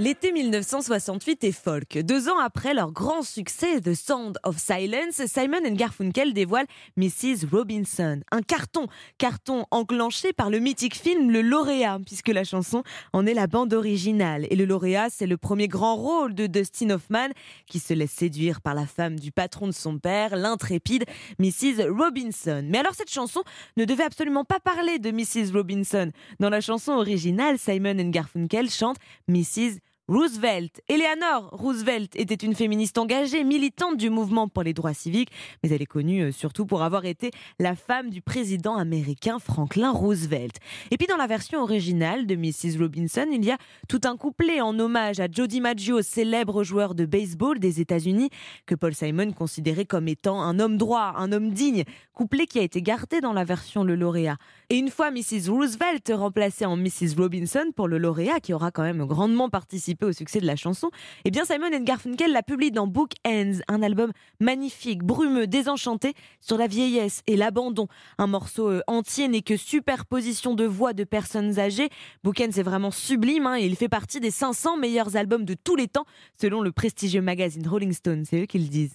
L'été 1968 est folk. Deux ans après leur grand succès The Sound of Silence, Simon Garfunkel dévoile Mrs. Robinson. Un carton, carton enclenché par le mythique film Le Lauréat, puisque la chanson en est la bande originale. Et Le Lauréat, c'est le premier grand rôle de Dustin Hoffman, qui se laisse séduire par la femme du patron de son père, l'intrépide Mrs. Robinson. Mais alors cette chanson ne devait absolument pas parler de Mrs. Robinson. Dans la chanson originale, Simon Garfunkel chante Mrs. Roosevelt. Eleanor Roosevelt était une féministe engagée, militante du mouvement pour les droits civiques, mais elle est connue euh, surtout pour avoir été la femme du président américain Franklin Roosevelt. Et puis dans la version originale de Mrs. Robinson, il y a tout un couplet en hommage à Jody Maggio, célèbre joueur de baseball des États-Unis, que Paul Simon considérait comme étant un homme droit, un homme digne, couplet qui a été gardé dans la version Le Lauréat. Et une fois Mrs. Roosevelt remplacée en Mrs. Robinson pour le lauréat, qui aura quand même grandement participé au succès de la chanson, eh bien Simon Garfunkel la publie dans Book Ends, un album magnifique, brumeux, désenchanté sur la vieillesse et l'abandon. Un morceau euh, entier n'est que superposition de voix de personnes âgées. Book Ends est vraiment sublime hein, et il fait partie des 500 meilleurs albums de tous les temps selon le prestigieux magazine Rolling Stone, c'est eux qui le disent.